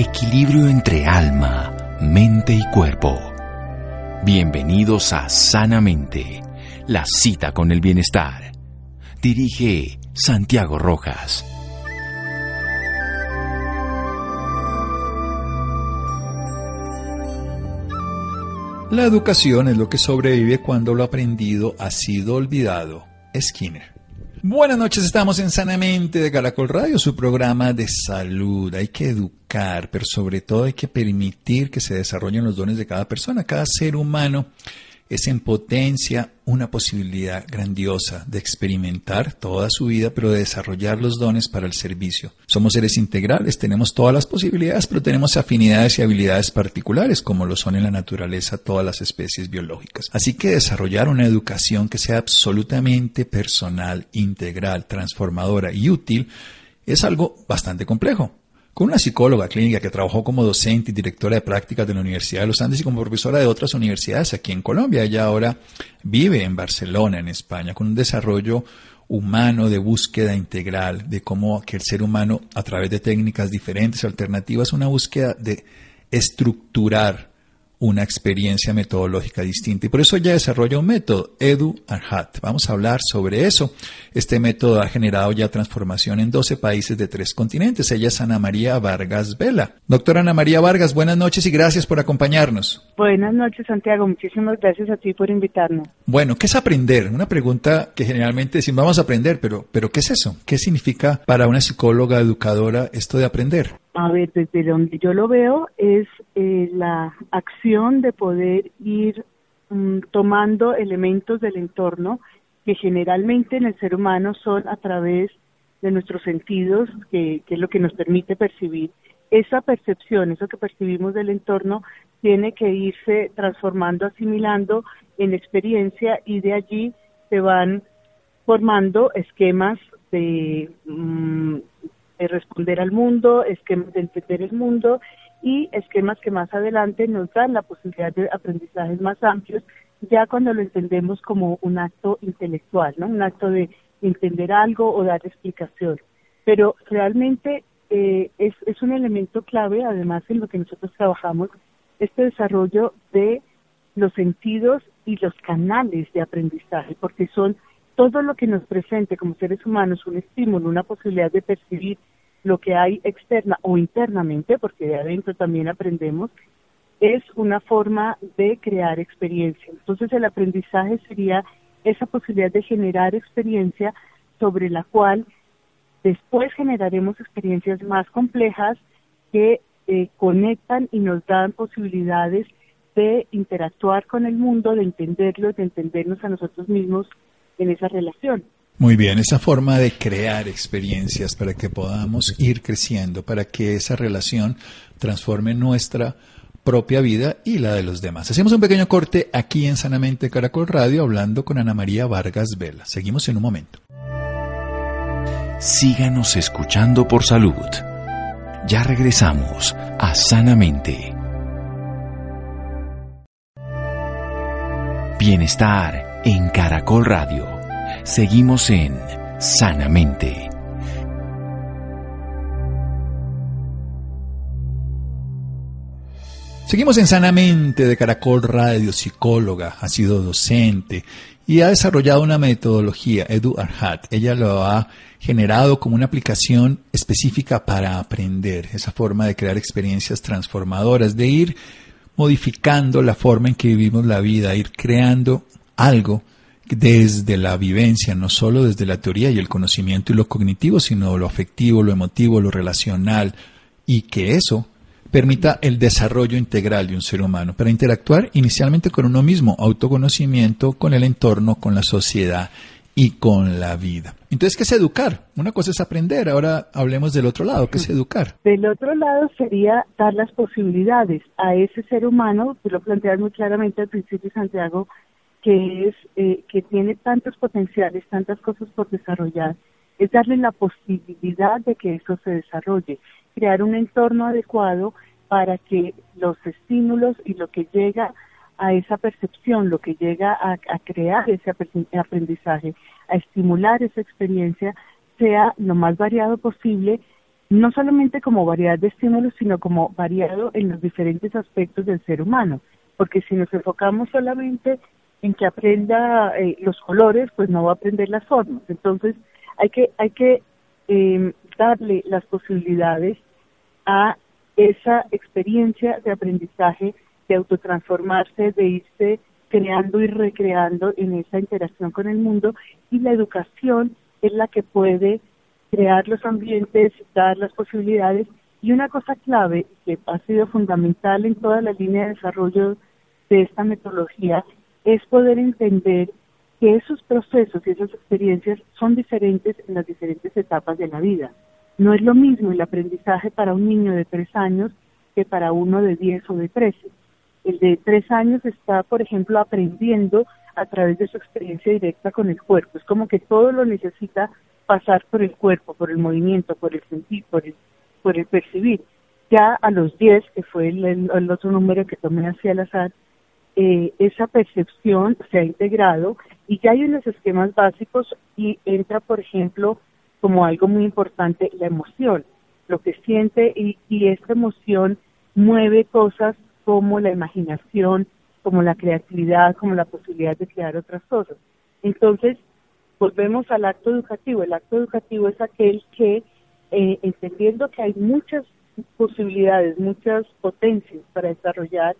Equilibrio entre alma, mente y cuerpo. Bienvenidos a Sanamente, la cita con el bienestar. Dirige Santiago Rojas. La educación es lo que sobrevive cuando lo aprendido ha sido olvidado. Skinner. Buenas noches, estamos en Sanamente de Caracol Radio, su programa de salud. Hay que educar, pero sobre todo hay que permitir que se desarrollen los dones de cada persona. Cada ser humano es en potencia una posibilidad grandiosa de experimentar toda su vida, pero de desarrollar los dones para el servicio. Somos seres integrales, tenemos todas las posibilidades, pero tenemos afinidades y habilidades particulares, como lo son en la naturaleza todas las especies biológicas. Así que desarrollar una educación que sea absolutamente personal, integral, transformadora y útil es algo bastante complejo con una psicóloga clínica que trabajó como docente y directora de prácticas de la Universidad de los Andes y como profesora de otras universidades aquí en Colombia. Ella ahora vive en Barcelona, en España, con un desarrollo humano de búsqueda integral, de cómo que el ser humano, a través de técnicas diferentes, alternativas, una búsqueda de estructurar una experiencia metodológica distinta. Y por eso ella desarrolla un método, Edu and Hat. Vamos a hablar sobre eso. Este método ha generado ya transformación en 12 países de tres continentes. Ella es Ana María Vargas Vela. Doctora Ana María Vargas, buenas noches y gracias por acompañarnos. Buenas noches, Santiago. Muchísimas gracias a ti por invitarnos. Bueno, ¿qué es aprender? Una pregunta que generalmente decimos vamos a aprender, pero, pero ¿qué es eso? ¿Qué significa para una psicóloga educadora esto de aprender? A ver, desde donde yo lo veo es eh, la acción de poder ir mm, tomando elementos del entorno que generalmente en el ser humano son a través de nuestros sentidos, que, es lo que nos permite percibir. Esa percepción, eso que percibimos del entorno, tiene que irse transformando, asimilando en experiencia y de allí se van formando esquemas de, mm, de responder al mundo, esquemas de entender el mundo y esquemas que más adelante nos dan la posibilidad de aprendizajes más amplios, ya cuando lo entendemos como un acto intelectual, ¿no? Un acto de entender algo o dar explicación. Pero realmente eh, es un elemento clave, además en lo que nosotros trabajamos, este desarrollo de los sentidos y los canales de aprendizaje, porque son todo lo que nos presente como seres humanos un estímulo, una posibilidad de percibir lo que hay externa o internamente, porque de adentro también aprendemos, es una forma de crear experiencia. Entonces el aprendizaje sería esa posibilidad de generar experiencia sobre la cual después generaremos experiencias más complejas que eh, conectan y nos dan posibilidades de interactuar con el mundo, de entenderlo, de entendernos a nosotros mismos en esa relación. Muy bien, esa forma de crear experiencias para que podamos ir creciendo, para que esa relación transforme nuestra propia vida y la de los demás. Hacemos un pequeño corte aquí en Sanamente Caracol Radio hablando con Ana María Vargas Vela. Seguimos en un momento. Síganos escuchando por salud. Ya regresamos a Sanamente. Bienestar en Caracol Radio. Seguimos en Sanamente. Seguimos en Sanamente de Caracol Radio, psicóloga, ha sido docente y ha desarrollado una metodología, Edu Arhat. Ella lo ha generado como una aplicación específica para aprender, esa forma de crear experiencias transformadoras, de ir modificando la forma en que vivimos la vida, ir creando algo desde la vivencia, no solo desde la teoría y el conocimiento y lo cognitivo, sino lo afectivo, lo emotivo, lo relacional, y que eso permita el desarrollo integral de un ser humano para interactuar inicialmente con uno mismo, autoconocimiento, con el entorno, con la sociedad y con la vida. Entonces, ¿qué es educar? Una cosa es aprender, ahora hablemos del otro lado, ¿qué es educar? Del otro lado sería dar las posibilidades a ese ser humano, tú lo planteas muy claramente al principio, Santiago, que es eh, que tiene tantos potenciales, tantas cosas por desarrollar, es darle la posibilidad de que eso se desarrolle crear un entorno adecuado para que los estímulos y lo que llega a esa percepción, lo que llega a, crear ese aprendizaje, a estimular esa experiencia, sea lo más variado posible, no solamente como variedad de estímulos, sino como variado en los diferentes aspectos del ser humano. Porque si nos enfocamos solamente en que aprenda eh, los colores, pues no va a aprender las formas. Entonces, hay que, hay que eh, darle las posibilidades a esa experiencia de aprendizaje, de autotransformarse, de irse creando y recreando en esa interacción con el mundo y la educación es la que puede crear los ambientes, dar las posibilidades y una cosa clave que ha sido fundamental en toda la línea de desarrollo de esta metodología es poder entender que esos procesos y esas experiencias son diferentes en las diferentes etapas de la vida. No es lo mismo el aprendizaje para un niño de tres años que para uno de diez o de trece. El de tres años está, por ejemplo, aprendiendo a través de su experiencia directa con el cuerpo. Es como que todo lo necesita pasar por el cuerpo, por el movimiento, por el sentir, por el, por el percibir. Ya a los diez, que fue el, otro número que tomé hacia el azar, eh, esa percepción se ha integrado y ya hay unos esquemas básicos y entra, por ejemplo, como algo muy importante la emoción, lo que siente y, y esta emoción mueve cosas como la imaginación, como la creatividad, como la posibilidad de crear otras cosas. Entonces, volvemos al acto educativo. El acto educativo es aquel que, eh, entendiendo que hay muchas posibilidades, muchas potencias para desarrollar,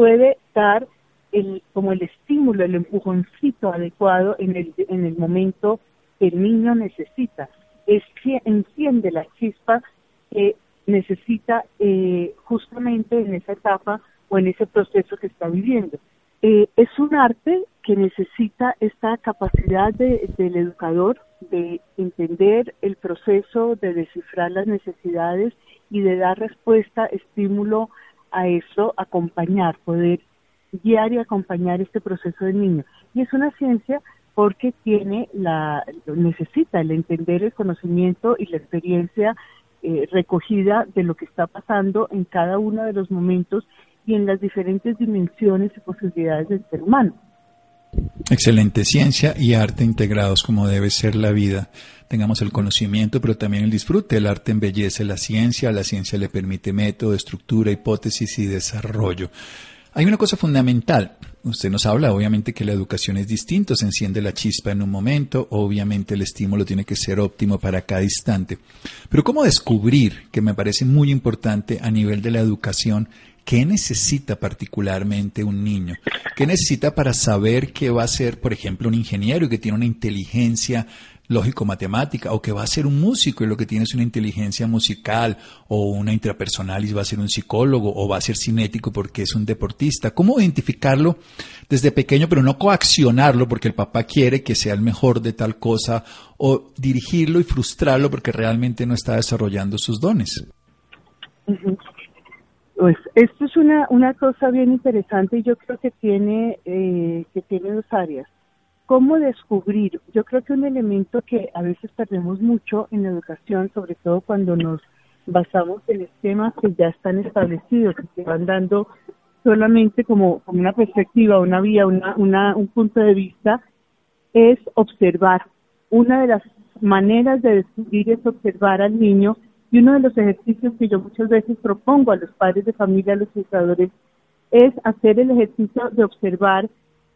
puede dar el, como el estímulo, el empujoncito adecuado en el, en el momento que el niño necesita. Es que enciende la chispa que necesita eh, justamente en esa etapa o en ese proceso que está viviendo. Eh, es un arte que necesita esta capacidad del educador de entender el proceso, de descifrar las necesidades y de dar respuesta, estímulo a eso, acompañar, poder guiar y acompañar este proceso del niño. Y es una ciencia porque tiene la necesita el entender el conocimiento y la experiencia eh, recogida de lo que está pasando en cada uno de los momentos y en las diferentes dimensiones y posibilidades del ser humano. Excelente ciencia y arte integrados como debe ser la vida. Tengamos el conocimiento, pero también el disfrute. El arte embellece la ciencia, la ciencia le permite método, estructura, hipótesis y desarrollo. Hay una cosa fundamental. Usted nos habla, obviamente, que la educación es distinta, se enciende la chispa en un momento, obviamente el estímulo tiene que ser óptimo para cada instante. Pero ¿cómo descubrir, que me parece muy importante a nivel de la educación, qué necesita particularmente un niño? ¿Qué necesita para saber que va a ser, por ejemplo, un ingeniero que tiene una inteligencia lógico-matemática o que va a ser un músico y lo que tiene es una inteligencia musical o una intrapersonal y va a ser un psicólogo o va a ser cinético porque es un deportista. ¿Cómo identificarlo desde pequeño pero no coaccionarlo porque el papá quiere que sea el mejor de tal cosa o dirigirlo y frustrarlo porque realmente no está desarrollando sus dones? Pues esto es una, una cosa bien interesante y yo creo que tiene, eh, que tiene dos áreas. ¿Cómo descubrir? Yo creo que un elemento que a veces perdemos mucho en la educación, sobre todo cuando nos basamos en esquemas que ya están establecidos, que se van dando solamente como, una perspectiva, una vía, una, un punto de vista, es observar. Una de las maneras de descubrir es observar al niño y uno de los ejercicios que yo muchas veces propongo a los padres de familia, a los educadores, es hacer el ejercicio de observar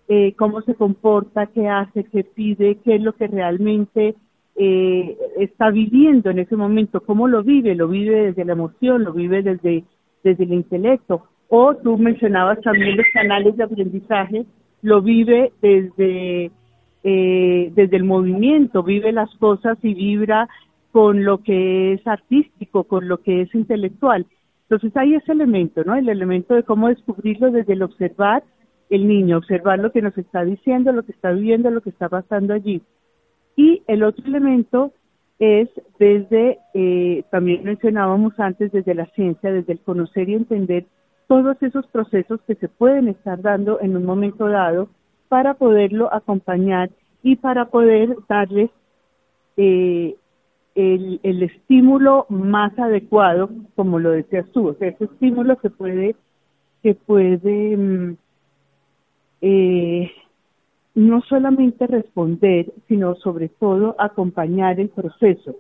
eh, cómo se comporta, qué hace, qué pide, qué es lo que realmente eh, está viviendo en ese momento, cómo lo vive, lo vive desde la emoción, lo vive desde, desde el intelecto. O tú mencionabas también los canales de aprendizaje, lo vive desde, eh, desde el movimiento, vive las cosas y vibra con lo que es artístico, con lo que es intelectual. Entonces hay ese elemento, ¿no? El elemento de cómo descubrirlo desde el observar el niño, observar lo que nos está diciendo, lo que está viviendo, lo que está pasando allí. Y el otro elemento es desde, eh, también mencionábamos antes, desde la ciencia, desde el conocer y entender todos esos procesos que se pueden estar dando en un momento dado para poderlo acompañar y para poder darles eh, el, el, estímulo más adecuado, como lo decías tú, o sea, ese estímulo que puede, que puede mm, eh, no solamente responder, sino sobre todo acompañar el proceso.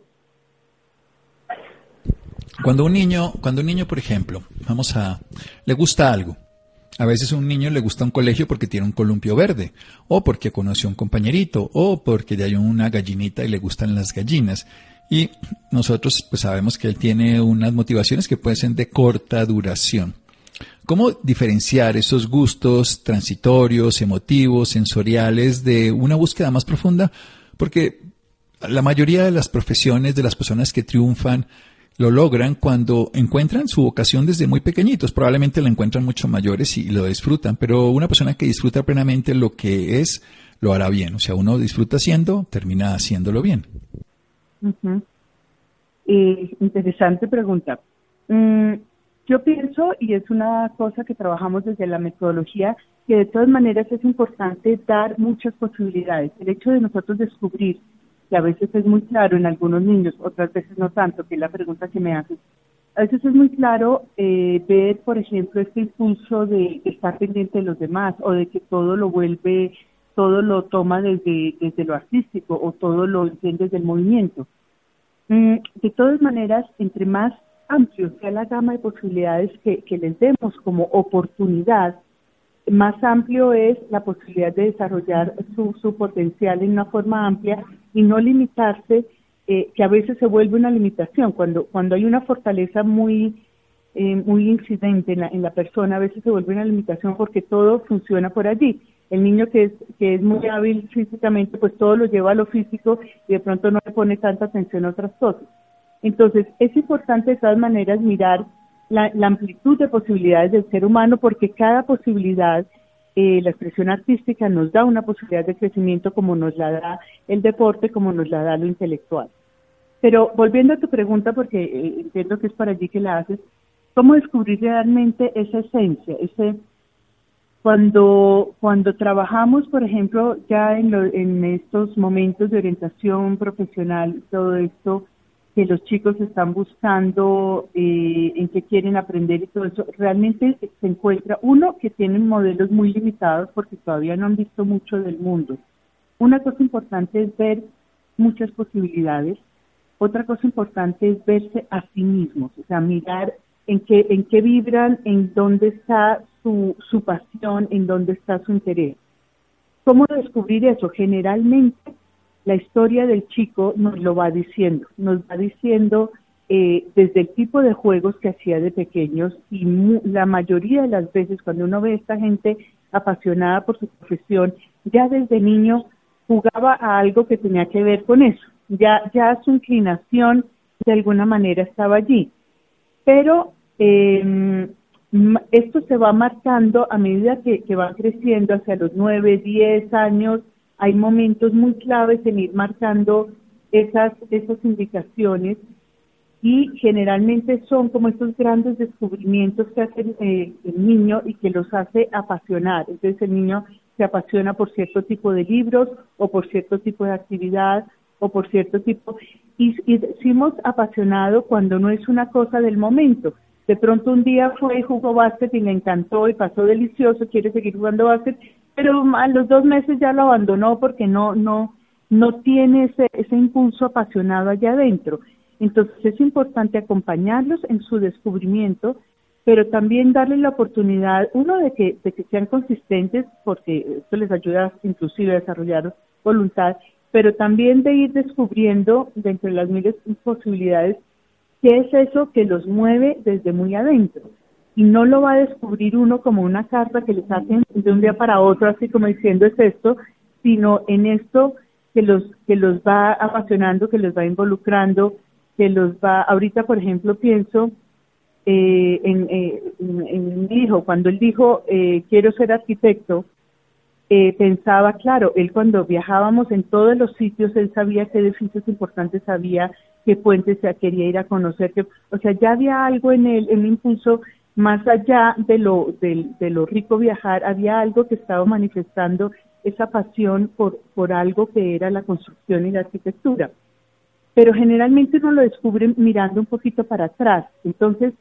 Cuando un niño, cuando un niño, por ejemplo, vamos a, le gusta algo. A veces a un niño le gusta un colegio porque tiene un columpio verde, o porque conoció un compañerito, o porque hay una gallinita y le gustan las gallinas. Y nosotros pues sabemos que él tiene unas motivaciones que pueden ser de corta duración. ¿Cómo diferenciar esos gustos transitorios, emotivos, sensoriales de una búsqueda más profunda? Porque la mayoría de las profesiones, de las personas que triunfan, lo logran cuando encuentran su vocación desde muy pequeñitos. Probablemente la encuentran mucho mayores y lo disfrutan, pero una persona que disfruta plenamente lo que es, lo hará bien. O sea, uno disfruta haciendo, termina haciéndolo bien. interesante pregunta. Mm, yo pienso, y es una cosa que trabajamos desde la metodología, que de todas maneras es importante dar muchas posibilidades. El hecho de nosotros descubrir, que a veces es muy claro en algunos niños, otras veces no tanto, que es la pregunta que me haces, a veces es muy claro eh, ver, por ejemplo, este impulso de, estar pendiente de los demás o de que todo lo vuelve, todo lo toma desde, desde lo artístico o todo lo entiende desde el movimiento. Mm, de todas maneras, entre más amplio sea la gama de posibilidades que, les demos como oportunidad, más amplio es la posibilidad de desarrollar su, su potencial en una forma amplia y no limitarse, eh, que a veces se vuelve una limitación. Cuando, cuando hay una fortaleza muy, eh, muy incidente en la, en la persona, a veces se vuelve una limitación porque todo funciona por allí. El niño que es, que es muy hábil físicamente, pues todo lo lleva a lo físico y de pronto no le pone tanta atención a otras cosas. Entonces, es importante de todas maneras mirar la, amplitud de posibilidades del ser humano porque cada posibilidad, eh, la expresión artística nos da una posibilidad de crecimiento como nos la da el deporte, como nos la da lo intelectual. Pero volviendo a tu pregunta, porque eh, entiendo que es para allí que la haces, ¿cómo descubrir realmente esa esencia? Ese, cuando, cuando trabajamos, por ejemplo, ya en, en estos momentos de orientación profesional, todo esto, que los chicos están buscando, eh, en qué quieren aprender y todo eso, realmente se encuentra uno que tienen modelos muy limitados porque todavía no han visto mucho del mundo. Una cosa importante es ver muchas posibilidades. Otra cosa importante es verse a sí mismos, o sea, mirar en qué, en qué vibran, en dónde está su, su pasión, en dónde está su interés. ¿Cómo descubrir eso? Generalmente la historia del chico nos lo va diciendo, nos va diciendo eh, desde el tipo de juegos que hacía de pequeños y la mayoría de las veces cuando uno ve a esta gente apasionada por su profesión, ya desde niño jugaba a algo que tenía que ver con eso, ya, ya su inclinación de alguna manera estaba allí. Pero eh, esto se va marcando a medida que, que van creciendo hacia los nueve, diez años, hay momentos muy claves en ir marcando esas, esas indicaciones y generalmente son como estos grandes descubrimientos que hace eh, el niño y que los hace apasionar. Entonces el niño se apasiona por cierto tipo de libros o por cierto tipo de actividad o por cierto tipo. Y, y decimos apasionado cuando no es una cosa del momento. De pronto un día fue jugó básquet y le encantó y pasó delicioso, quiere seguir jugando básquet, pero a los dos meses ya lo abandonó porque no, no, no tiene ese, ese impulso apasionado allá adentro. Entonces es importante acompañarlos en su descubrimiento pero también darle la oportunidad, uno, de que, de que sean consistentes, porque esto les ayuda inclusive a desarrollar voluntad, pero también de ir descubriendo dentro de las miles de posibilidades qué es eso que los mueve desde muy adentro. Y no lo va a descubrir uno como una carta que les hacen de un día para otro, así como diciendo es esto, sino en esto que los, que los va apasionando, que los va involucrando, que los va, ahorita por ejemplo pienso eh, en, eh, en, mi hijo, cuando él dijo eh, quiero ser arquitecto, eh, pensaba, claro, él cuando viajábamos en todos los sitios, él sabía qué edificios importantes había, qué puentes se quería ir a conocer, que, o sea, ya había algo en él, en impulso más allá de lo, de, de lo rico viajar, había algo que estaba manifestando esa pasión por, por algo que era la construcción y la arquitectura. Pero generalmente uno lo descubre mirando un poquito para atrás. Entonces,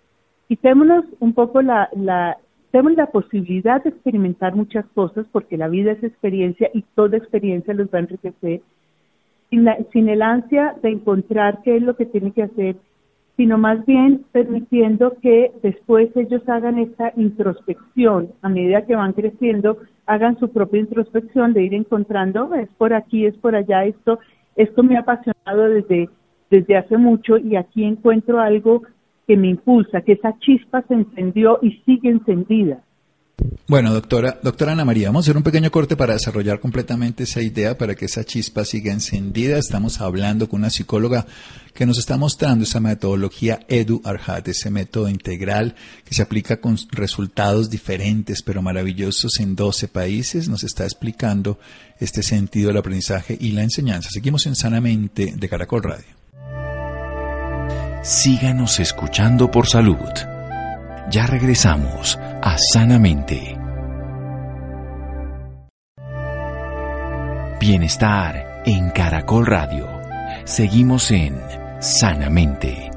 quitémonos un poco la, la, tenemos la posibilidad de experimentar muchas cosas porque la vida es experiencia y toda experiencia los va a enriquecer sin, sin el ansia de encontrar qué es lo que tiene que hacer sino más bien permitiendo que después ellos hagan esta introspección, a medida que van creciendo, hagan su propia introspección de ir encontrando, es por aquí, es por allá, esto, esto me ha apasionado desde, desde hace mucho y aquí encuentro algo que me impulsa, que esa chispa se encendió y sigue encendida. Bueno, doctora, doctora Ana María, vamos a hacer un pequeño corte para desarrollar completamente esa idea, para que esa chispa siga encendida. Estamos hablando con una psicóloga que nos está mostrando esa metodología Edu Arhat, ese método integral que se aplica con resultados diferentes pero maravillosos en 12 países. Nos está explicando este sentido del aprendizaje y la enseñanza. Seguimos en Sanamente de Caracol Radio. Síganos escuchando por salud. Ya regresamos a Sanamente. Bienestar en Caracol Radio. Seguimos en Sanamente.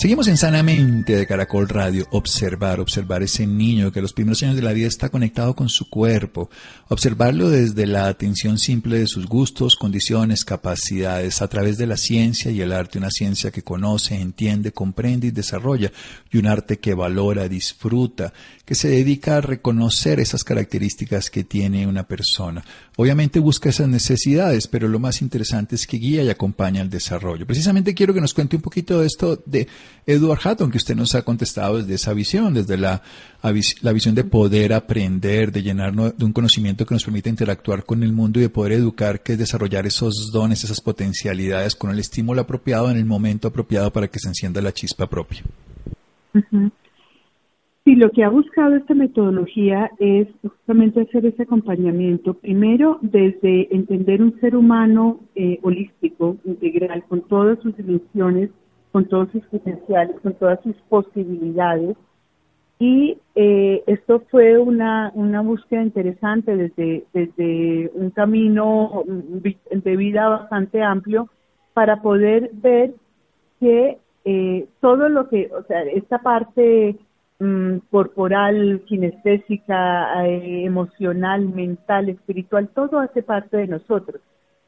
Seguimos en Sanamente de Caracol Radio. Observar, observar ese niño que los primeros años de la vida está conectado con su cuerpo. Observarlo desde la atención simple de sus gustos, condiciones, capacidades, a través de la ciencia y el arte. Una ciencia que conoce, entiende, comprende y desarrolla. Y un arte que valora, disfruta, que se dedica a reconocer esas características que tiene una persona. Obviamente busca esas necesidades, pero lo más interesante es que guía y acompaña el desarrollo. Precisamente quiero que nos cuente un poquito de esto de Edward Hatton, que usted nos ha contestado desde esa visión, desde la, visión de poder aprender, de llenarnos de un conocimiento que nos permite interactuar con el mundo y de poder educar, que es desarrollar esos dones, esas potencialidades con el estímulo apropiado en el momento apropiado para que se encienda la chispa propia. Sí, lo que ha buscado esta metodología es justamente hacer ese acompañamiento, primero desde entender un ser humano eh, holístico, integral, con todas sus dimensiones con todos sus potenciales, con todas sus posibilidades. Y eh, esto fue una, una búsqueda interesante desde, desde un camino de vida bastante amplio para poder ver que eh, todo lo que, o sea, esta parte mm, corporal, kinestésica, eh, emocional, mental, espiritual, todo hace parte de nosotros.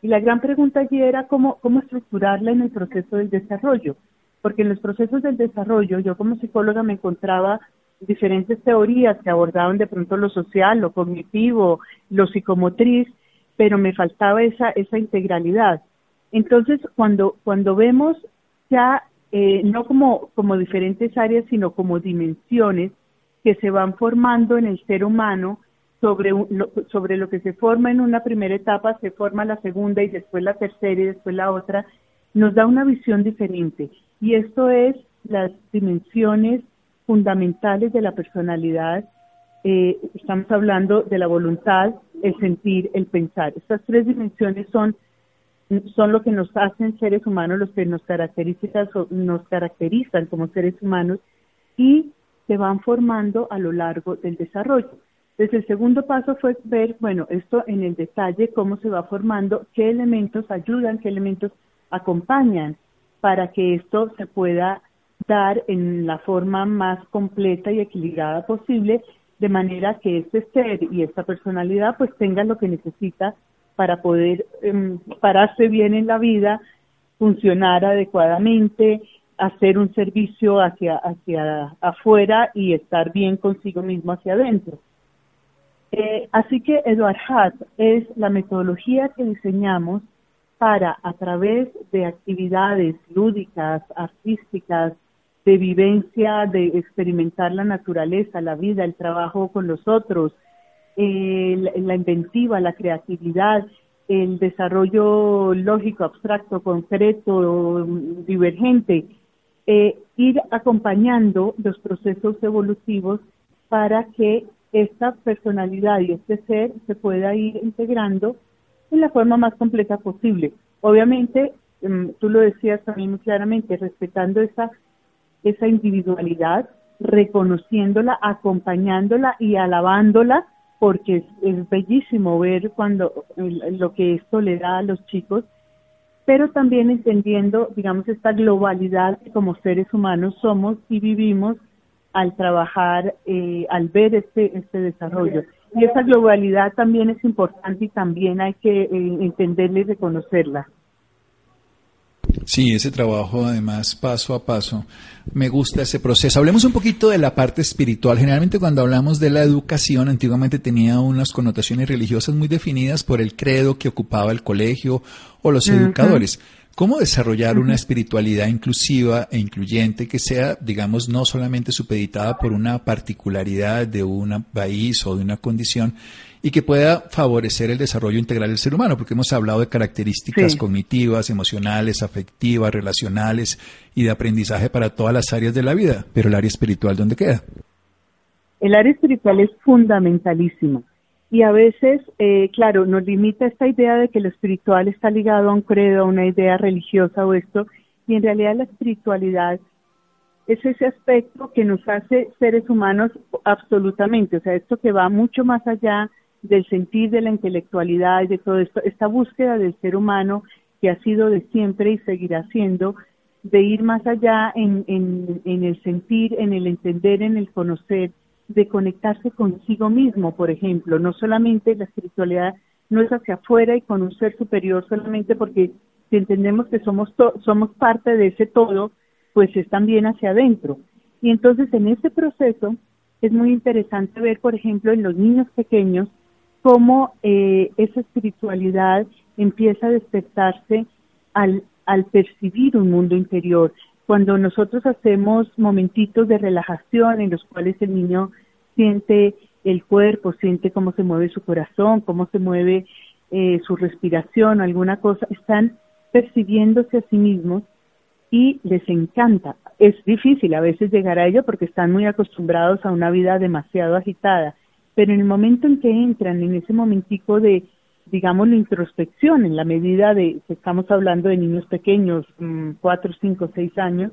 Y la gran pregunta allí era cómo, cómo estructurarla en el proceso del desarrollo porque en los procesos del desarrollo yo como psicóloga me encontraba diferentes teorías que abordaban de pronto lo social, lo cognitivo, lo psicomotriz, pero me faltaba esa, esa integralidad. Entonces, cuando, cuando vemos ya eh, no como, como diferentes áreas, sino como dimensiones que se van formando en el ser humano, sobre, lo, sobre lo que se forma en una primera etapa, se forma la segunda y después la tercera y después la otra, nos da una visión diferente. Y esto es las dimensiones fundamentales de la personalidad. Eh, estamos hablando de la voluntad, el sentir, el pensar. Estas tres dimensiones son, son lo que nos hacen seres humanos, los que nos caracterizan, nos caracterizan como seres humanos y se van formando a lo largo del desarrollo. Entonces, el segundo paso fue ver, bueno, esto en el detalle, cómo se va formando, qué elementos ayudan, qué elementos acompañan para que esto se pueda dar en la forma más completa y equilibrada posible, de manera que este ser y esta personalidad pues tengan lo que necesita para poder em, pararse bien en la vida, funcionar adecuadamente, hacer un servicio hacia, hacia afuera y estar bien consigo mismo hacia adentro. Eh, así que Edward Hatt es la metodología que diseñamos para, a través de actividades lúdicas, artísticas, de vivencia, de experimentar la naturaleza, la vida, el trabajo con los otros, eh, la inventiva, la creatividad, el desarrollo lógico, abstracto, concreto, divergente, eh, ir acompañando los procesos evolutivos para que esta personalidad y este ser se pueda ir integrando en la forma más completa posible. Obviamente, mm, tú lo decías también muy claramente, respetando esa, esa individualidad, reconociéndola, acompañándola y alabándola, porque es, bellísimo ver cuando lo que esto le da a los chicos, pero también entendiendo, digamos, esta globalidad que como seres humanos somos y vivimos al trabajar, eh, al ver este, este desarrollo. Y esa globalidad también es importante y también hay que eh, entenderla y reconocerla. Sí, ese trabajo además paso a paso. Me gusta ese proceso. Hablemos un poquito de la parte espiritual. Generalmente cuando hablamos de la educación, antiguamente tenía unas connotaciones religiosas muy definidas por el credo que ocupaba el colegio o los educadores. ¿Cómo desarrollar una espiritualidad inclusiva e incluyente que sea, digamos, no solamente supeditada por una particularidad de un país o de una condición y que pueda favorecer el desarrollo integral del ser humano? Porque hemos hablado de características cognitivas, emocionales, afectivas, relacionales y de aprendizaje para todas las áreas de la vida, pero el área espiritual, ¿dónde queda? El área espiritual es fundamentalísima y a veces, eh, claro, nos limita esta idea de que lo espiritual está ligado a un credo, a una idea religiosa o esto, y en realidad la espiritualidad es ese aspecto que nos hace seres humanos absolutamente, o sea, esto que va mucho más allá del sentir de la intelectualidad y de todo esto, esta búsqueda del ser humano que ha sido de siempre y seguirá siendo, de ir más allá en, el sentir, en el entender, en el conocer, de conectarse consigo mismo, por ejemplo, no solamente la espiritualidad no es hacia afuera y con un ser superior solamente porque si entendemos que somos somos parte de ese todo, pues es también hacia adentro. Y entonces en ese proceso es muy interesante ver, por ejemplo, en los niños pequeños cómo eh, esa espiritualidad empieza a despertarse al, al percibir un mundo interior. Cuando nosotros hacemos momentitos de relajación en los cuales el niño siente el cuerpo, siente cómo se mueve su corazón, cómo se mueve eh, su respiración, alguna cosa, están percibiéndose a sí mismos y les encanta. Es difícil a veces llegar a ello porque están muy acostumbrados a una vida demasiado agitada, pero en el momento en que entran en ese momentico de, digamos, la introspección, en la medida de que estamos hablando de niños pequeños, mm, cuatro, cinco, seis años,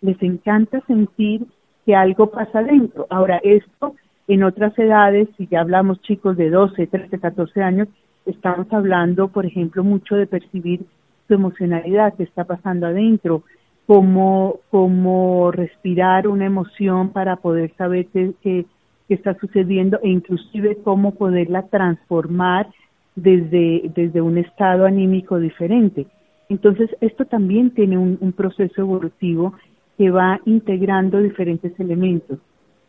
les encanta sentir que algo pasa dentro. Ahora, esto en otras edades, si ya hablamos chicos de 12, 13, 14 años, estamos hablando, por ejemplo, mucho de percibir su emocionalidad, qué está pasando adentro, cómo, cómo respirar una emoción para poder saber qué, qué, está sucediendo e inclusive cómo poderla transformar desde, desde un estado anímico diferente. Entonces, esto también tiene un proceso evolutivo que va integrando diferentes elementos.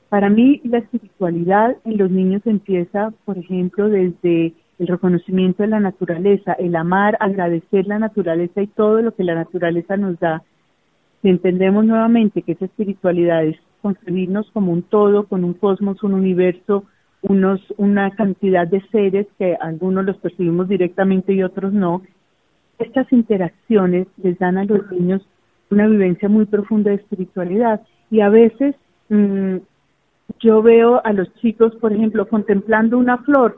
Para mí, la espiritualidad en los niños empieza, por ejemplo, desde el reconocimiento de la naturaleza, el amar, agradecer la naturaleza y todo lo que la naturaleza nos da. Si entendemos nuevamente que esa espiritualidad es concebirnos como un todo, con un cosmos, un universo, unos, una cantidad de seres que algunos los percibimos directamente y otros no, estas interacciones les dan a los niños una vivencia muy profunda de espiritualidad. Y a veces mm, yo veo a los chicos, por ejemplo, contemplando una flor,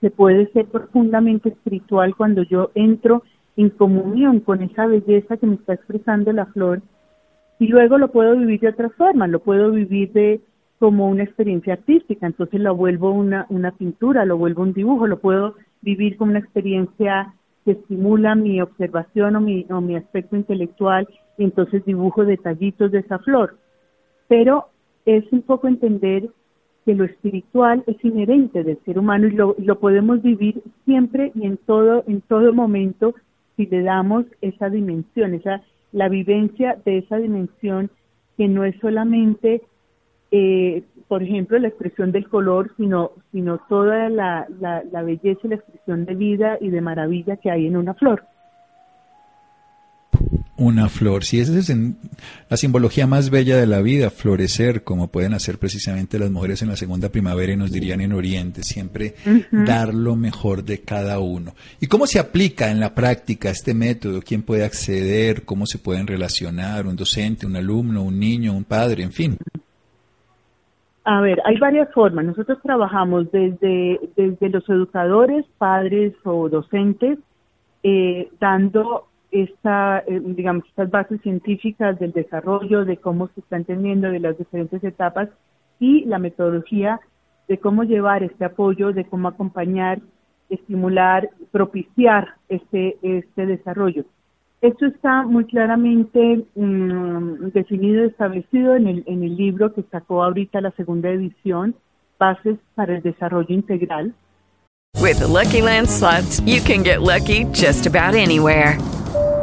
que puede ser profundamente espiritual cuando yo entro en comunión con esa belleza que me está expresando la flor y luego lo puedo vivir de otra forma, lo puedo vivir de como una experiencia artística, entonces lo vuelvo una, una pintura, lo vuelvo un dibujo, lo puedo vivir como una experiencia que estimula mi observación o mi, o mi aspecto intelectual y entonces dibujo detallitos de esa flor. Pero es un poco entender que lo espiritual es inherente del ser humano y lo, lo podemos vivir siempre y en todo, en todo momento si le damos esa dimensión, esa la vivencia de esa dimensión que no es solamente, eh, por ejemplo, la expresión del color, sino, sino toda la, la belleza y la expresión de vida y de maravilla que hay en una flor una flor. Si esa es la simbología más bella de la vida, florecer, como pueden hacer precisamente las mujeres en la segunda primavera y nos dirían en Oriente, siempre dar lo mejor de cada uno. ¿Y cómo se aplica en la práctica este método? ¿Quién puede acceder? ¿Cómo se pueden relacionar? ¿Un docente, un alumno, un niño, un padre, en fin? A ver, hay varias formas. Nosotros trabajamos desde, desde los educadores, padres o docentes, eh, dando esta, eh, digamos, estas bases científicas del desarrollo, de cómo se está entendiendo de las diferentes etapas y la metodología de cómo llevar este apoyo, de cómo acompañar, estimular, propiciar este, este desarrollo. Esto está muy claramente mm, definido establecido en el, en el libro que sacó ahorita la segunda edición, Bases para el Desarrollo Integral. With Lucky Land slots, you can get lucky just about anywhere.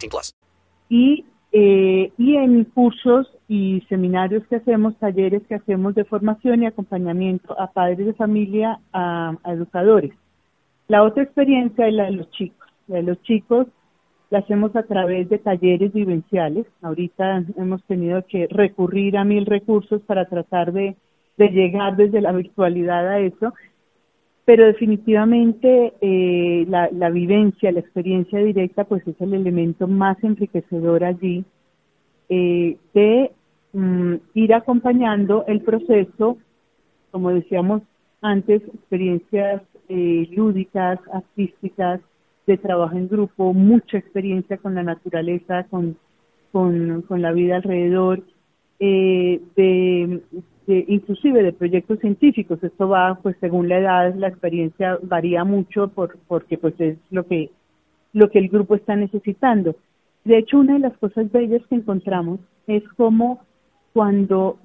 18 plus. Y, eh, y en cursos y seminarios que hacemos, talleres que hacemos de formación y acompañamiento a padres de familia, a, a educadores. La otra experiencia es la de los chicos. La de los chicos la hacemos a través de talleres vivenciales. Ahorita hemos tenido que recurrir a mil recursos para tratar de, llegar desde la virtualidad a eso, pero definitivamente eh, la, vivencia, la experiencia directa, pues es el elemento más enriquecedor allí eh, de mm, ir acompañando el proceso, como decíamos antes, experiencias eh, lúdicas, artísticas, de trabajo en grupo, mucha experiencia con la naturaleza, con, con, la vida alrededor, de, inclusive de proyectos científicos. Esto va, pues según la edad, la experiencia varía mucho por, porque pues es lo que, lo que el grupo está necesitando. De hecho, una de las cosas bellas que encontramos es como cuando,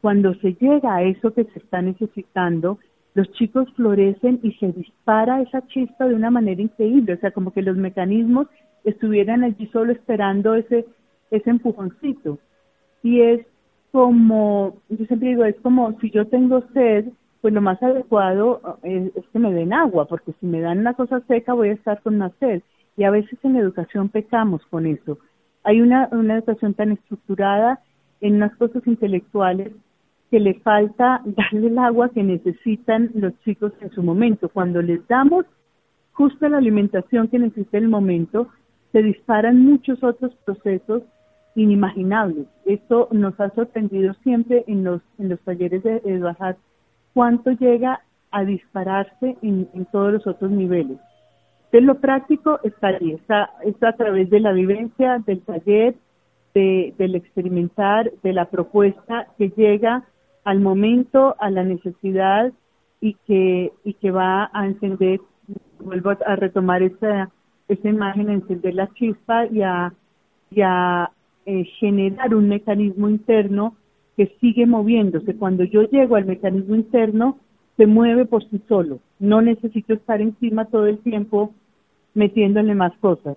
cuando se llega a eso que se está necesitando, los chicos florecen y se dispara esa chispa de una manera increíble, o sea, como que los mecanismos estuvieran allí solo esperando ese, ese empujoncito. Y es como, yo siempre digo, es como si yo tengo sed, pues lo más adecuado eh, es, que me den agua, porque si me dan una cosa seca voy a estar con más sed. Y a veces en la educación pecamos con eso. Hay una, una educación tan estructurada en unas cosas intelectuales que le falta darle el agua que necesitan los chicos en su momento. Cuando les damos justo la alimentación que necesita el momento, se disparan muchos otros procesos inimaginables. Esto nos ha sorprendido siempre en los, en los talleres de, de cuánto llega a dispararse en, todos los otros niveles. De lo práctico está allí, está, está a través de la vivencia, del taller, de, del experimentar, de la propuesta que llega al momento, a la necesidad y que, y que va a encender, vuelvo a retomar esa, esa imagen, a encender la chispa y a, eh, generar un mecanismo interno que sigue moviéndose. Cuando yo llego al mecanismo interno, se mueve por sí solo. No necesito estar encima todo el tiempo metiéndole más cosas.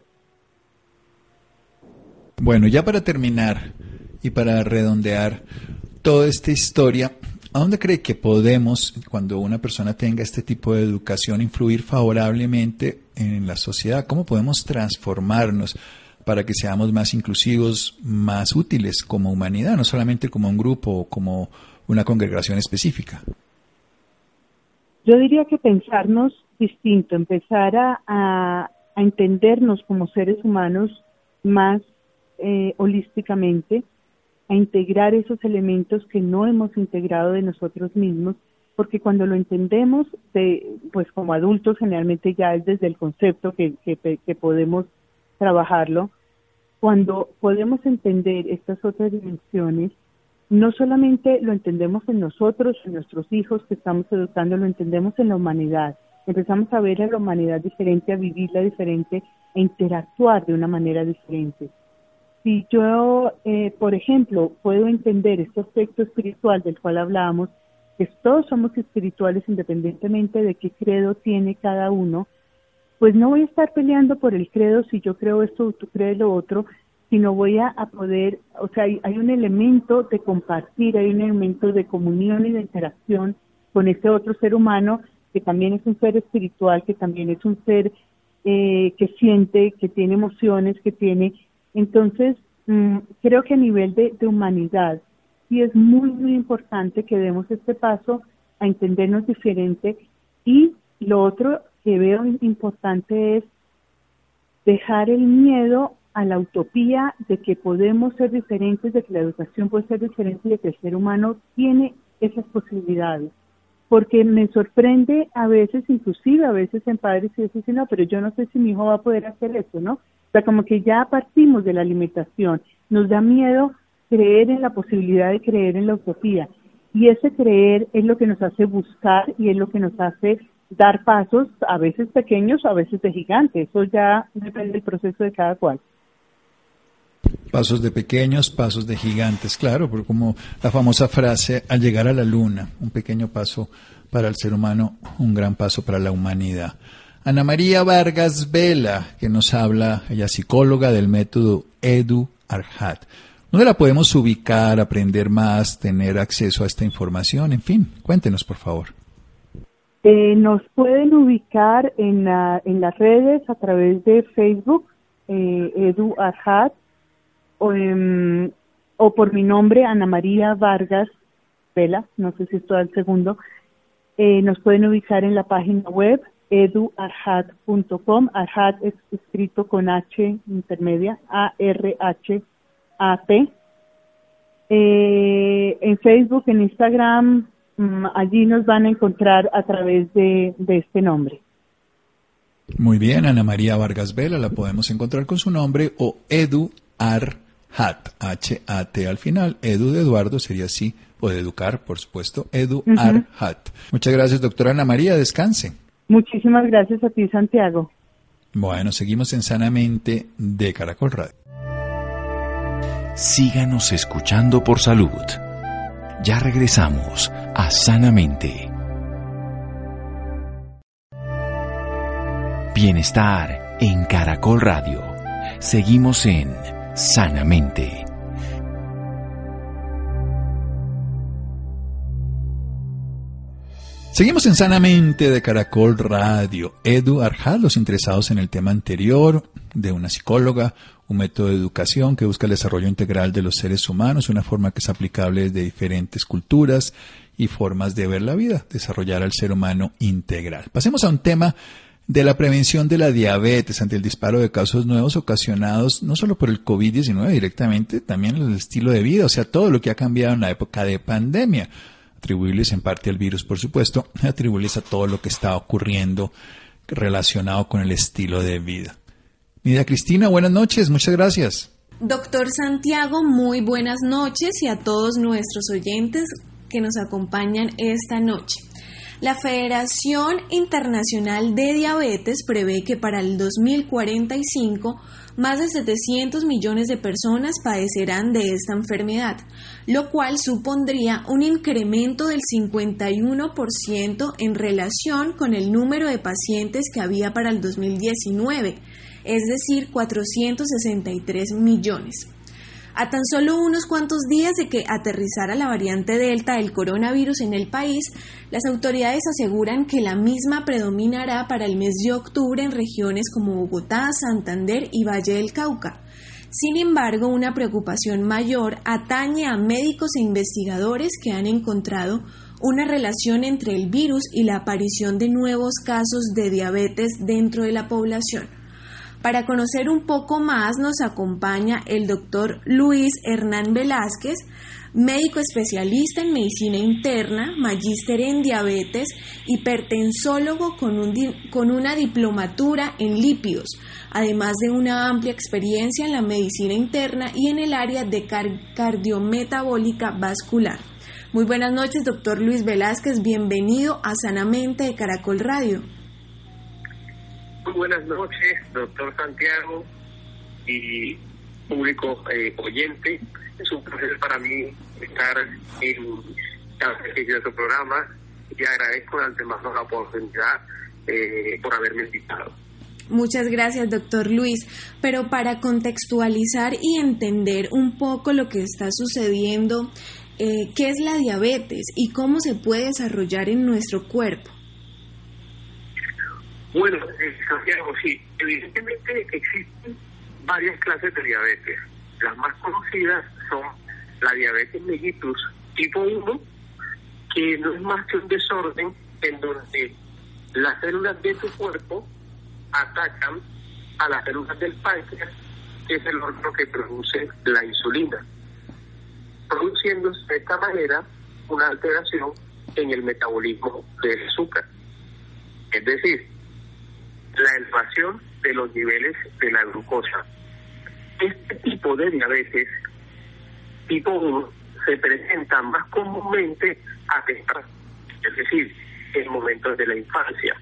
Bueno, ya para terminar y para redondear, toda esta historia, ¿a dónde cree que podemos, cuando una persona tenga este tipo de educación, influir favorablemente en la sociedad? ¿Cómo podemos transformarnos? Para que seamos más inclusivos, más útiles como humanidad, no solamente como un grupo o como una congregación específica? Yo diría que pensarnos distinto, empezar a, entendernos como seres humanos más eh, holísticamente, a integrar esos elementos que no hemos integrado de nosotros mismos, porque cuando lo entendemos, pues como adultos generalmente ya es desde el concepto que, que podemos trabajarlo, cuando podemos entender estas otras dimensiones, no solamente lo entendemos en nosotros, en nuestros hijos que estamos educando, lo entendemos en la humanidad. Empezamos a ver a la humanidad diferente, a vivirla diferente, a interactuar de una manera diferente. Si yo, eh, por ejemplo, puedo entender este aspecto espiritual del cual hablábamos, que todos somos espirituales independientemente de qué credo tiene cada uno, pues no voy a estar peleando por el credo si yo creo esto o tú crees lo otro, sino voy a, poder, o sea, hay, un elemento de compartir, hay un elemento de comunión y de interacción con este otro ser humano que también es un ser espiritual, que también es un ser eh, que siente, que tiene emociones, que tiene. Entonces, mm, creo que a nivel de, de humanidad, sí es muy, muy importante que demos este paso a entendernos diferente y lo otro que veo importante es dejar el miedo a la utopía de que podemos ser diferentes, de que la educación puede ser diferente y de que el ser humano tiene esas posibilidades. Porque me sorprende a veces, inclusive a veces en padres y dicen, no, pero yo no sé si mi hijo va a poder hacer eso, ¿no? O sea, como que ya partimos de la limitación. Nos da miedo creer en la posibilidad de creer en la utopía. Y ese creer es lo que nos hace buscar y es lo que nos hace dar pasos, a veces pequeños, a veces de gigantes. Eso ya depende del proceso de cada cual. Pasos de pequeños, pasos de gigantes, claro, porque como la famosa frase, al llegar a la luna, un pequeño paso para el ser humano, un gran paso para la humanidad. Ana María Vargas Vela, que nos habla, ella psicóloga del método Edu Arhat. ¿Dónde la podemos ubicar, aprender más, tener acceso a esta información? En fin, cuéntenos, por favor. Eh, nos pueden ubicar en, en las redes a través de Facebook, eh, Edu Arhat, o, por mi nombre, Ana María Vargas Vela, no sé si esto al segundo, eh, nos pueden ubicar en la página web eduarhat.com. Arhat es escrito con H intermedia, A-R-H-A-T. Eh, en Facebook, en Instagram, allí nos van a encontrar a través de, de este nombre. Muy bien, Ana María Vargas Vela, la podemos encontrar con su nombre o Edu Hat, H-A-T al final. Edu de Eduardo sería así, o de educar, por supuesto. Edu Hat. Muchas gracias, doctora Ana María. Descanse. Muchísimas gracias a ti, Santiago. Bueno, seguimos en Sanamente de Caracol Radio. Síganos escuchando por salud. Ya regresamos a Sanamente. Bienestar en Caracol Radio. Seguimos en sanamente. Seguimos en Sanamente de Caracol Radio. Edu Arjal, los interesados en el tema anterior, de una psicóloga, un método de educación que busca el desarrollo integral de los seres humanos, una forma que es aplicable desde diferentes culturas y formas de ver la vida, desarrollar al ser humano integral. Pasemos a un tema de la prevención de la diabetes ante el disparo de casos nuevos ocasionados no solo por el COVID-19 directamente, también el estilo de vida, o sea, todo lo que ha cambiado en la época de pandemia. Atribuirles en parte al virus, por supuesto, atribuirles a todo lo que está ocurriendo relacionado con el estilo de vida. Mira, Cristina, buenas noches, muchas gracias. Doctor Santiago, muy buenas noches y a todos nuestros oyentes que nos acompañan esta noche. La Federación Internacional de Diabetes prevé que para el 2045 más de 700 millones de personas padecerán de esta enfermedad, lo cual supondría un incremento del 51% en relación con el número de pacientes que había para el 2019, es decir, 463 millones. A tan solo unos cuantos días de que aterrizara la variante Delta del coronavirus en el país, las autoridades aseguran que la misma predominará para el mes de octubre en regiones como Bogotá, Santander y Valle del Cauca. Sin embargo, una preocupación mayor atañe a médicos e investigadores que han encontrado una relación entre el virus y la aparición de nuevos casos de diabetes dentro de la población. Para conocer un poco más nos acompaña el doctor Luis Hernán Velázquez, médico especialista en medicina interna, magíster en diabetes, hipertensólogo con, un con una diplomatura en lípidos, además de una amplia experiencia en la medicina interna y en el área de cardiometabólica vascular. Muy buenas noches, doctor Luis Velázquez. Bienvenido a Sanamente de Caracol Radio. Muy buenas noches, doctor Santiago y público eh, oyente. Es un placer para mí estar en de su programa y agradezco de antemano la oportunidad eh, por haberme invitado. Muchas gracias, doctor Luis. Pero para contextualizar y entender un poco lo que está sucediendo eh, qué es la diabetes y cómo se puede desarrollar en nuestro cuerpo. Bueno, eh, Santiago, sí, evidentemente existen varias clases de diabetes. Las más conocidas son la diabetes mellitus tipo 1, que no es más que un desorden en donde las células de tu cuerpo atacan a las células del páncreas, que es el órgano que produce la insulina produciendo de esta manera una alteración en el metabolismo del azúcar. Es decir, la elevación de los niveles de la glucosa. Este tipo de diabetes tipo 1 se presenta más comúnmente a temprano, es decir, en momentos de la infancia,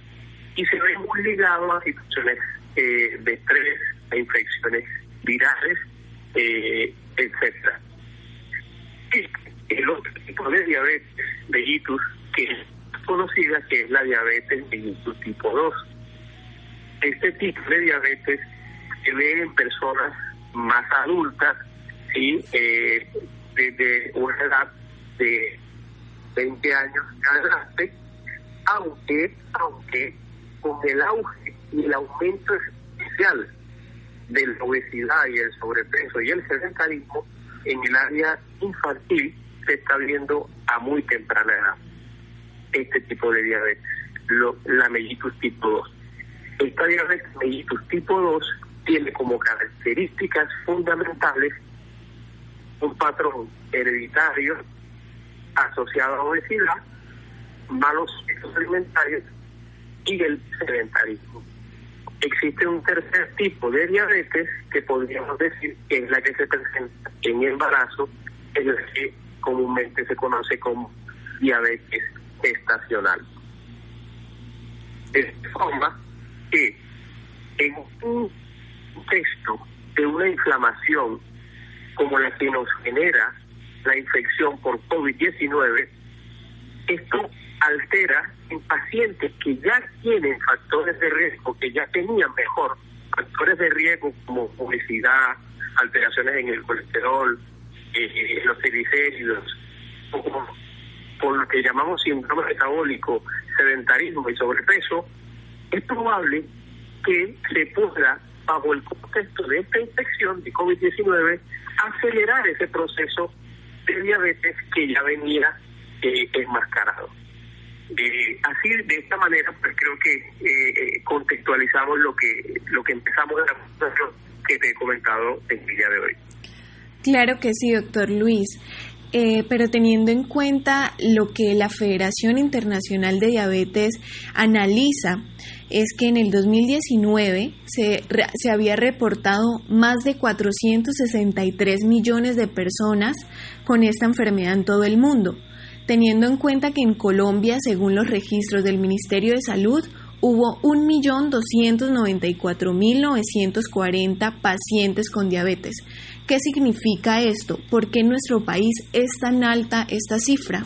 y se ve muy ligado a situaciones eh, de estrés, a infecciones virales, eh, etcétera el otro tipo de diabetes mellitus que es conocida, que es la diabetes mellitus tipo 2. Este tipo de diabetes se ve en personas más adultas, y eh, desde una edad de 20 años adelante, aunque, aunque con el auge y el aumento especial de la obesidad y el sobrepeso y el sedentarismo, en el área infantil se está viendo a muy temprana edad este tipo de diabetes, la mellitus tipo 2. Esta diabetes mellitus tipo 2 tiene como características fundamentales un patrón hereditario asociado a obesidad, malos hábitos alimentarios y el sedentarismo. Existe un tercer tipo de diabetes que podríamos decir que es la que se presenta en embarazo, es la que comúnmente se conoce como diabetes estacional. De forma que en un texto de una inflamación como la que nos genera la infección por COVID-19, esto altera en pacientes que ya tienen factores de riesgo, que ya tenían mejor factores de riesgo como obesidad, alteraciones en el colesterol, eh, los triglicéridos, o por lo que llamamos síndrome metabólico, sedentarismo y sobrepeso, es probable que se pueda, bajo el contexto de esta infección de COVID-19, acelerar ese proceso de diabetes que ya venía eh, enmascarado. Eh, así, de esta manera, pues creo que eh, eh, contextualizamos lo que lo que empezamos de la conversación que te he comentado en el día de hoy. Claro que sí, doctor Luis. Pero teniendo en cuenta lo que la Federación Internacional de Diabetes analiza, es que en el 2019 se, se había reportado más de 463 millones de personas con esta enfermedad en todo el mundo teniendo en cuenta que en Colombia, según los registros del Ministerio de Salud, hubo 1.294.940 pacientes con diabetes. ¿Qué significa esto? ¿Por qué en nuestro país es tan alta esta cifra?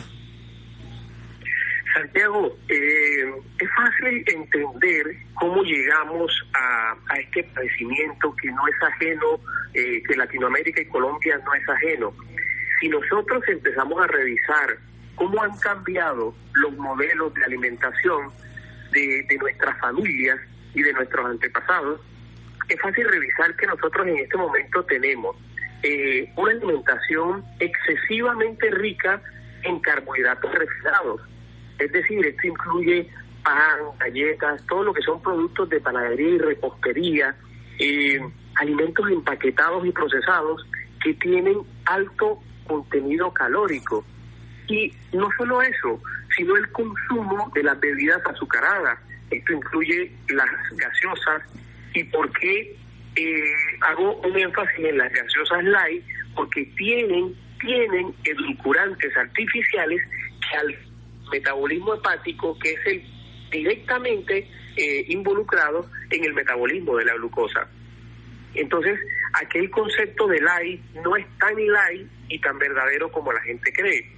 Santiago, eh, es fácil entender cómo llegamos a, este padecimiento que no es ajeno, eh, que Latinoamérica y Colombia no es ajeno. Si nosotros empezamos a revisar cómo han cambiado los modelos de alimentación de, nuestras familias y de nuestros antepasados, es fácil revisar que nosotros en este momento tenemos eh, una alimentación excesivamente rica en carbohidratos refinados. Es decir, esto incluye pan, galletas, todo lo que son productos de panadería y repostería, eh, alimentos empaquetados y procesados que tienen alto contenido calórico. Y no solo eso, sino el consumo de las bebidas azucaradas. Esto incluye las gaseosas. ¿Y por qué eh, hago un énfasis en las gaseosas light? Porque tienen, tienen edulcorantes artificiales que al metabolismo hepático, que es el directamente eh, involucrado en el metabolismo de la glucosa. Entonces, aquel concepto de light no es tan light y tan verdadero como la gente cree.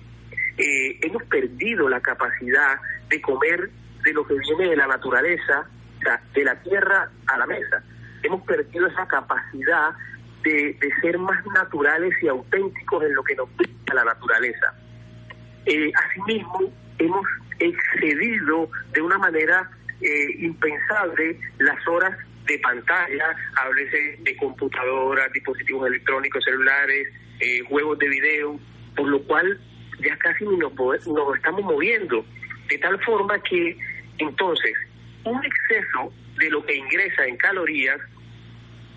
Eh, hemos perdido la capacidad de comer de lo que viene de la naturaleza, de la tierra a la mesa. Hemos perdido esa capacidad de, ser más naturales y auténticos en lo que nos brinda la naturaleza. Eh, asimismo, hemos excedido de una manera eh, impensable las horas de pantalla, háblese de computadoras, dispositivos electrónicos, celulares, eh, juegos de video, por lo cual ya casi ni nos estamos moviendo, de tal forma que entonces un exceso de lo que ingresa en calorías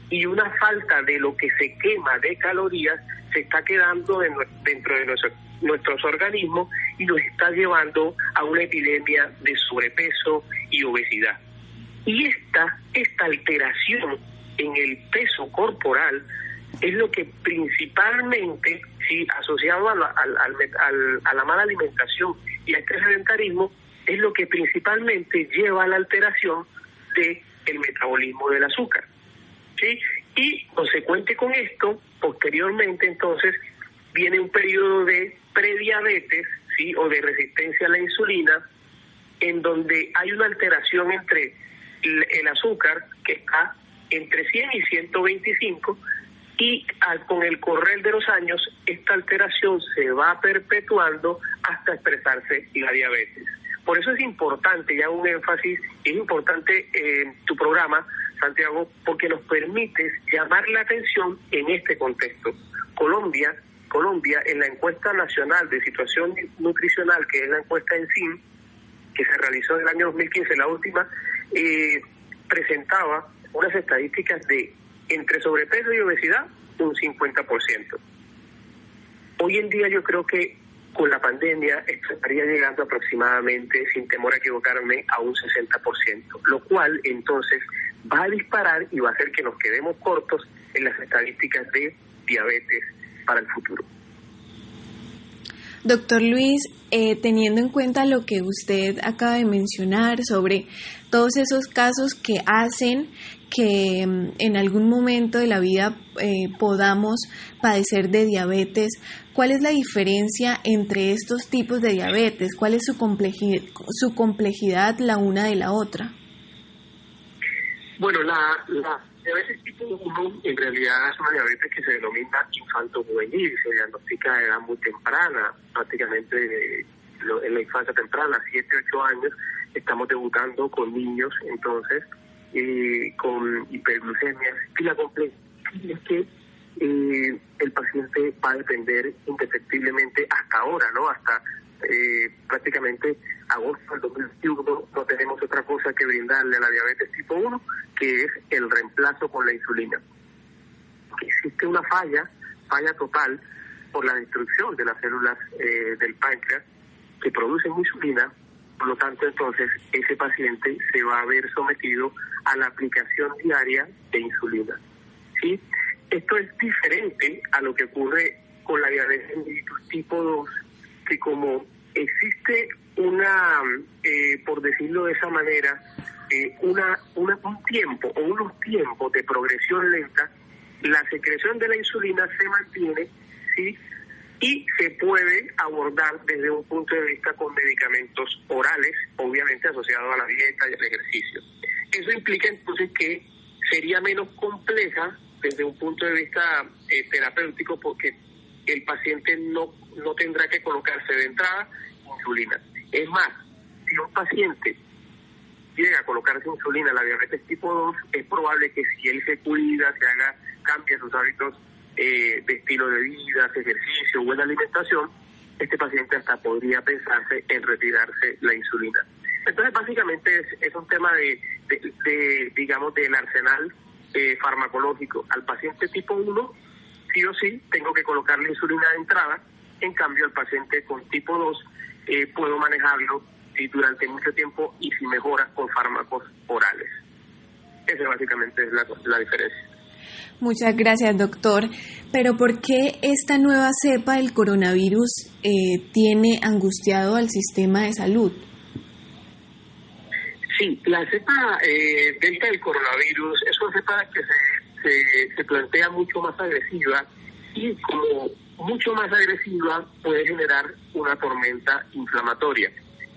y una falta de lo que se quema de calorías se está quedando dentro de nuestro, nuestros organismos y nos está llevando a una epidemia de sobrepeso y obesidad. Y esta, esta alteración en el peso corporal es lo que principalmente, sí, asociado a la, a la mala alimentación y a este sedentarismo, es lo que principalmente lleva a la alteración del el metabolismo del azúcar. ¿sí? Y consecuente con esto, posteriormente entonces viene un periodo de prediabetes ¿sí? o de resistencia a la insulina, en donde hay una alteración entre el, azúcar, que está entre 100 y 125, y con el correr de los años esta alteración se va perpetuando hasta expresarse la diabetes. Por eso es importante, ya un énfasis, es importante eh, tu programa, Santiago, porque nos permite llamar la atención en este contexto. Colombia, Colombia en la encuesta nacional de situación nutricional, que es la encuesta en que se realizó en el año 2015, la última, eh, presentaba unas estadísticas de entre sobrepeso y obesidad un 50%. Hoy en día yo creo que con la pandemia estaría llegando aproximadamente, sin temor a equivocarme, a un 60%, lo cual entonces va a disparar y va a hacer que nos quedemos cortos en las estadísticas de diabetes para el futuro. Doctor Luis, eh, teniendo en cuenta lo que usted acaba de mencionar sobre todos esos casos que hacen que mm, en algún momento de la vida eh, podamos padecer de diabetes, ¿cuál es la diferencia entre estos tipos de diabetes? ¿Cuál es su complejidad, su complejidad la una de la otra? Bueno, la, la diabetes tipo 1 en realidad es una diabetes que se denomina infanto-juvenil, se diagnostica a edad muy temprana, prácticamente en la infancia temprana, 7, 8 años, estamos debutando con niños, entonces, eh, con hiperglucemia. Y la complejidad es que eh, el paciente va a depender indefectiblemente hasta ahora, ¿no? Hasta eh, prácticamente agosto del 2021 no tenemos otra cosa que brindarle a la diabetes tipo 1, que es el reemplazo con la insulina. Existe una falla, falla total, por la destrucción de las células eh, del páncreas que producen insulina, por lo tanto entonces ese paciente se va a ver sometido a la aplicación diaria de insulina. ¿sí? Esto es diferente a lo que ocurre con la diabetes tipo 2, que como existe una, eh, por decirlo de esa manera, eh, una, una, un tiempo o unos tiempos de progresión lenta, la secreción de la insulina se mantiene, ¿sí? Y se puede abordar desde un punto de vista con medicamentos orales, obviamente asociados a la dieta y al ejercicio. Eso implica entonces que sería menos compleja desde un punto de vista eh, terapéutico porque el paciente no, no tendrá que colocarse de entrada insulina. Es más, si un paciente llega a colocarse insulina la diabetes tipo 2, es probable que si él se cuida, se haga, cambie sus hábitos eh, de estilo de vida, ejercicio, buena alimentación, este paciente hasta podría pensarse en retirarse la insulina. Entonces, básicamente es, un tema de, de, digamos, del arsenal eh, farmacológico. Al paciente tipo 1, sí o sí, tengo que colocarle insulina de entrada, en cambio, al paciente con tipo 2, eh, puedo manejarlo y durante mucho tiempo y si mejora con fármacos orales. Esa básicamente es la, la diferencia. Muchas gracias, doctor. Pero ¿por qué esta nueva cepa del coronavirus eh, tiene angustiado al sistema de salud? Sí, la cepa eh, delta del coronavirus es una cepa que se, se, se plantea mucho más agresiva y como mucho más agresiva puede generar una tormenta inflamatoria.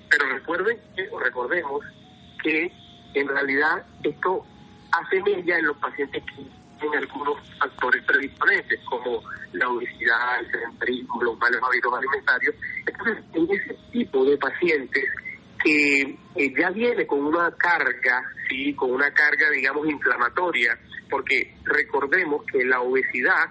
Pero recuerden o recordemos que en realidad esto hace mella en los pacientes que tienen algunos factores predisponentes, como la obesidad, el sedentarismo, los malos hábitos alimentarios. Entonces, en ese tipo de pacientes que ya viene con una carga, sí, con una carga, digamos, inflamatoria, porque recordemos que la obesidad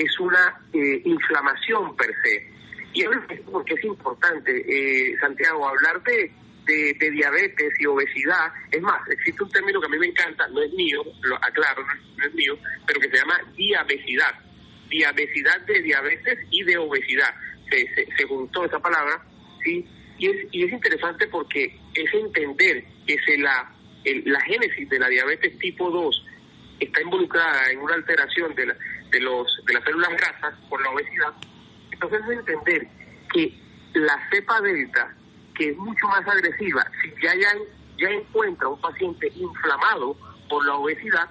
es una eh, inflamación per se. Y es porque es importante, eh, Santiago, hablar de, de, diabetes y obesidad. Es más, existe un término que a mí me encanta, no es mío, lo aclaro, no es, mío, pero que se llama diabesidad. Diabesidad de diabetes y de obesidad. Se, se, juntó esa palabra, ¿sí? Y es, y es interesante porque es entender que se la, la génesis de la diabetes tipo 2 está involucrada en una alteración de, la, de, los, de las células grasas por la obesidad entonces es entender que la cepa delta, que es mucho más agresiva, si ya, ya, encuentra un paciente inflamado por la obesidad,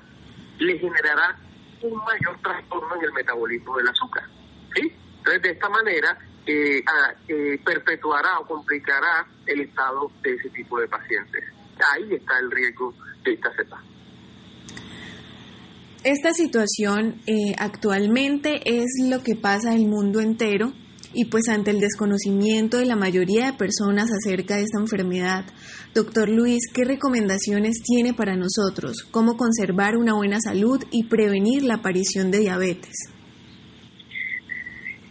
le generará un mayor trastorno en el metabolismo del azúcar. ¿sí? Entonces, de esta manera, eh, ah, eh, perpetuará o complicará el estado de ese tipo de pacientes. Ahí está el riesgo de esta cepa. Esta situación eh, actualmente es lo que pasa en el mundo entero y pues ante el desconocimiento de la mayoría de personas acerca de esta enfermedad, doctor Luis, ¿qué recomendaciones tiene para nosotros? ¿Cómo conservar una buena salud y prevenir la aparición de diabetes?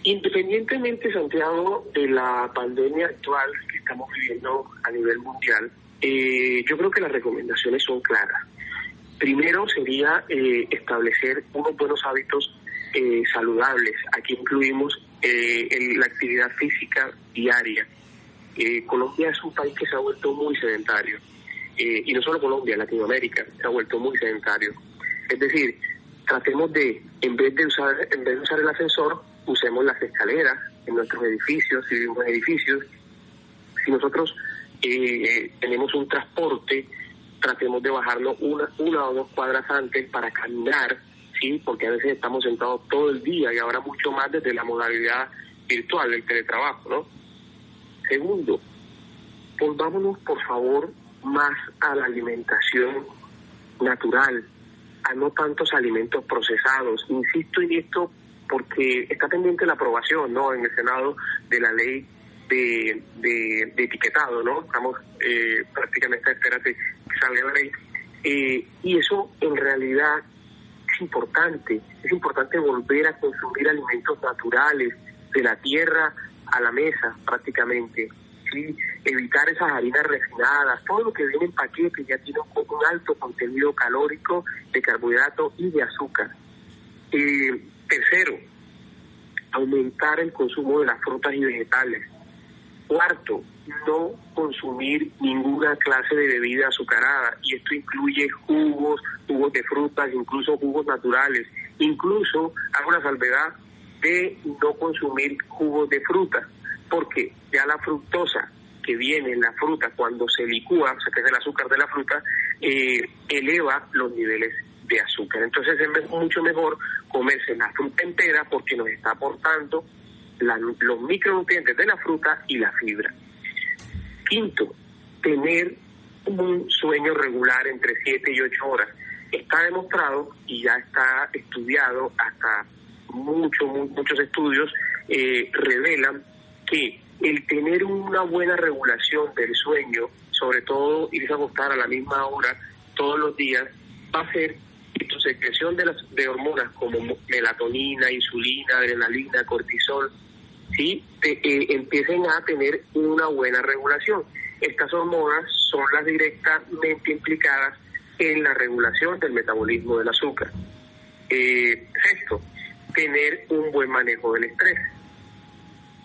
Independientemente, Santiago, de la pandemia actual que estamos viviendo a nivel mundial, eh, yo creo que las recomendaciones son claras. Primero sería eh, establecer unos buenos hábitos eh, saludables. Aquí incluimos eh, la actividad física diaria. Colombia es un país que se ha vuelto muy sedentario. y no solo Colombia, Latinoamérica se ha vuelto muy sedentario. Es decir, tratemos de, en vez de usar, en vez de usar el ascensor, usemos las escaleras en nuestros edificios, si vivimos en edificios. Si nosotros tenemos un transporte, tratemos de bajarlo una, una o dos cuadras antes para caminar, ¿sí? Porque a veces estamos sentados todo el día y ahora mucho más desde la modalidad virtual del teletrabajo, ¿no? Segundo, volvámonos por favor más a la alimentación natural, a no tantos alimentos procesados. Insisto en esto porque está pendiente la aprobación, ¿no? En el Senado de la ley de, de, etiquetado, ¿no? Estamos eh, prácticamente a esperar que salga la ley. Eh, y eso en realidad es importante, es importante volver a consumir alimentos naturales, de la tierra a la mesa prácticamente. ¿sí? Evitar esas harinas refinadas, todo lo que viene en paquete ya tiene un, alto contenido calórico de carbohidratos y de azúcar. Eh, tercero, aumentar el consumo de las frutas y vegetales. Cuarto, no consumir ninguna clase de bebida azucarada y esto incluye jugos, jugos de frutas, incluso jugos naturales. Incluso hago la salvedad de no consumir jugos de fruta, porque ya la fructosa que viene en la fruta cuando se licúa, o sea que es el azúcar de la fruta, eh, eleva los niveles de azúcar. Entonces es mucho mejor comerse la fruta entera porque nos está aportando los micronutrientes de la fruta y la fibra. Quinto, tener un sueño regular entre 7 y 8 horas. Está demostrado y ya está estudiado, hasta muchos, muchos estudios eh, revelan que el tener una buena regulación del sueño sobre todo irse a acostar a la misma hora todos los días, va a hacer que tu secreción de, las, de hormonas como melatonina, insulina, adrenalina, cortisol, ¿sí? Te, eh, empiecen a tener una buena regulación. Estas hormonas son las directamente implicadas en la regulación del metabolismo del azúcar. Eh, sexto, tener un buen manejo del estrés.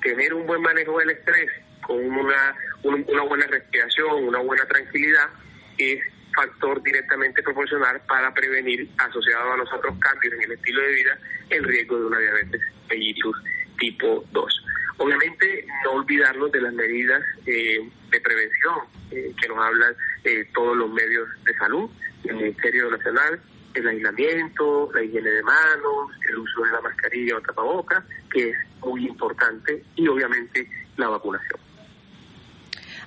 Tener un buen manejo del estrés con una, una buena respiración, una buena tranquilidad, es factor directamente proporcional para prevenir, asociado a los otros cambios en el estilo de vida, el riesgo de una diabetes mellitus tipo 2. Obviamente, no olvidarnos de las medidas eh, de prevención eh, que nos hablan eh, todos los medios de salud, el Ministerio Nacional, el aislamiento, la higiene de manos, el uso de la mascarilla o tapabocas, que es muy importante, y obviamente la vacunación.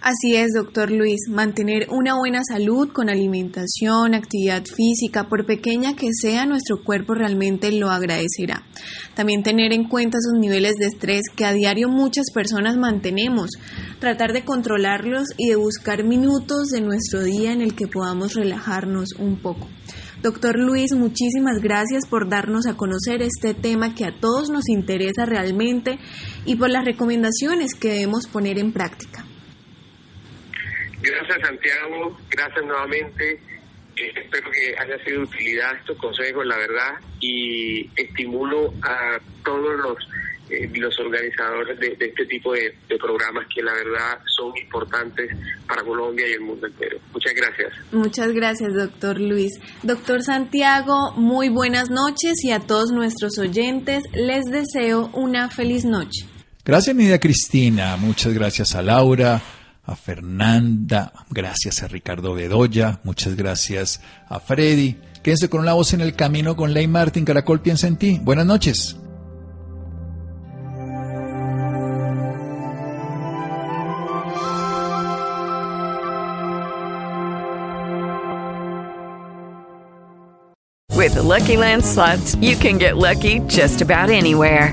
Así es, doctor Luis, mantener una buena salud con alimentación, actividad física, por pequeña que sea, nuestro cuerpo realmente lo agradecerá. También tener en cuenta esos niveles de estrés que a diario muchas personas mantenemos, tratar de controlarlos y de buscar minutos de nuestro día en el que podamos relajarnos un poco. Doctor Luis, muchísimas gracias por darnos a conocer este tema que a todos nos interesa realmente y por las recomendaciones que debemos poner en práctica. Gracias Santiago, gracias nuevamente. Eh, espero que haya sido de utilidad estos consejos, la verdad, y estimulo a todos los eh, los organizadores de, este tipo de, programas que la verdad son importantes para Colombia y el mundo entero. Muchas gracias. Muchas gracias, doctor Luis. Doctor Santiago, muy buenas noches y a todos nuestros oyentes les deseo una feliz noche. Gracias, Nidia Cristina. Muchas gracias a Laura a Fernanda, gracias a Ricardo Bedoya, muchas gracias a Freddy. Quédense con la voz en el camino con Ley Martin, Caracol piensa en ti. Buenas noches. With Lucky Land slots, you can get lucky just about anywhere.